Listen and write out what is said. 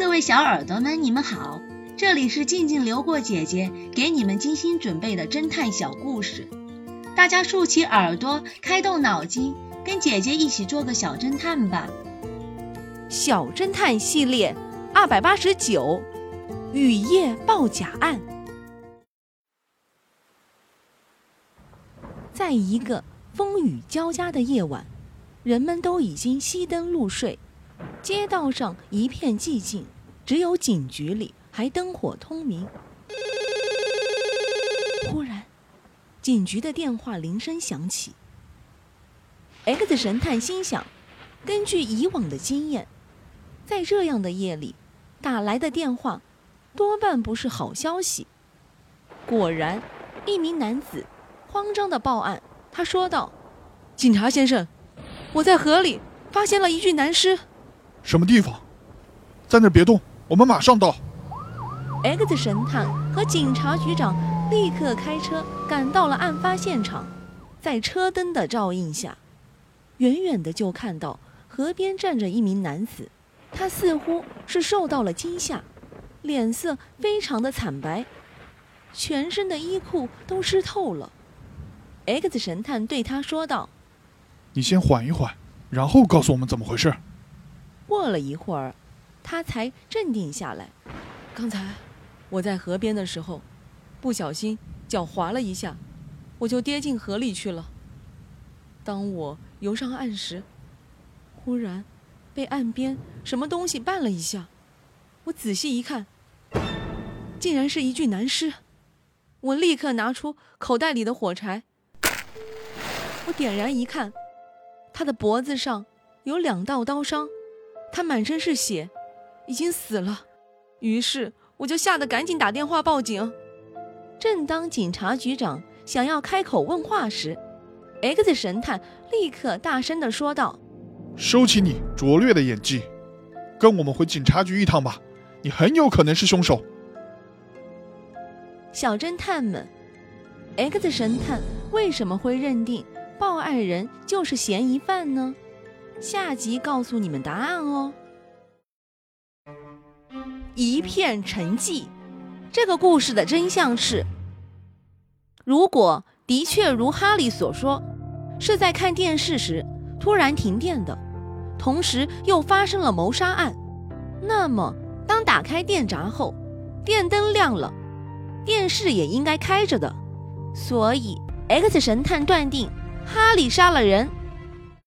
各位小耳朵们，你们好，这里是静静流过姐姐给你们精心准备的侦探小故事，大家竖起耳朵，开动脑筋，跟姐姐一起做个小侦探吧。小侦探系列二百八十九，雨夜报假案。在一个风雨交加的夜晚，人们都已经熄灯入睡。街道上一片寂静，只有警局里还灯火通明。忽然，警局的电话铃声响起。X 神探心想：根据以往的经验，在这样的夜里打来的电话，多半不是好消息。果然，一名男子慌张地报案。他说道：“警察先生，我在河里发现了一具男尸。”什么地方？在那儿别动，我们马上到。X 神探和警察局长立刻开车赶到了案发现场，在车灯的照应下，远远的就看到河边站着一名男子，他似乎是受到了惊吓，脸色非常的惨白，全身的衣裤都湿透了。X 神探对他说道：“你先缓一缓，然后告诉我们怎么回事。”过了一会儿，他才镇定下来。刚才我在河边的时候，不小心脚滑了一下，我就跌进河里去了。当我游上岸时，忽然被岸边什么东西绊了一下。我仔细一看，竟然是一具男尸。我立刻拿出口袋里的火柴，我点燃一看，他的脖子上有两道刀伤。他满身是血，已经死了。于是我就吓得赶紧打电话报警。正当警察局长想要开口问话时，X 神探立刻大声地说道：“收起你拙劣的演技，跟我们回警察局一趟吧。你很有可能是凶手。”小侦探们，X 神探为什么会认定报案人就是嫌疑犯呢？下集告诉你们答案哦。一片沉寂。这个故事的真相是：如果的确如哈利所说，是在看电视时突然停电的，同时又发生了谋杀案，那么当打开电闸后，电灯亮了，电视也应该开着的。所以，X 神探断定哈利杀了人。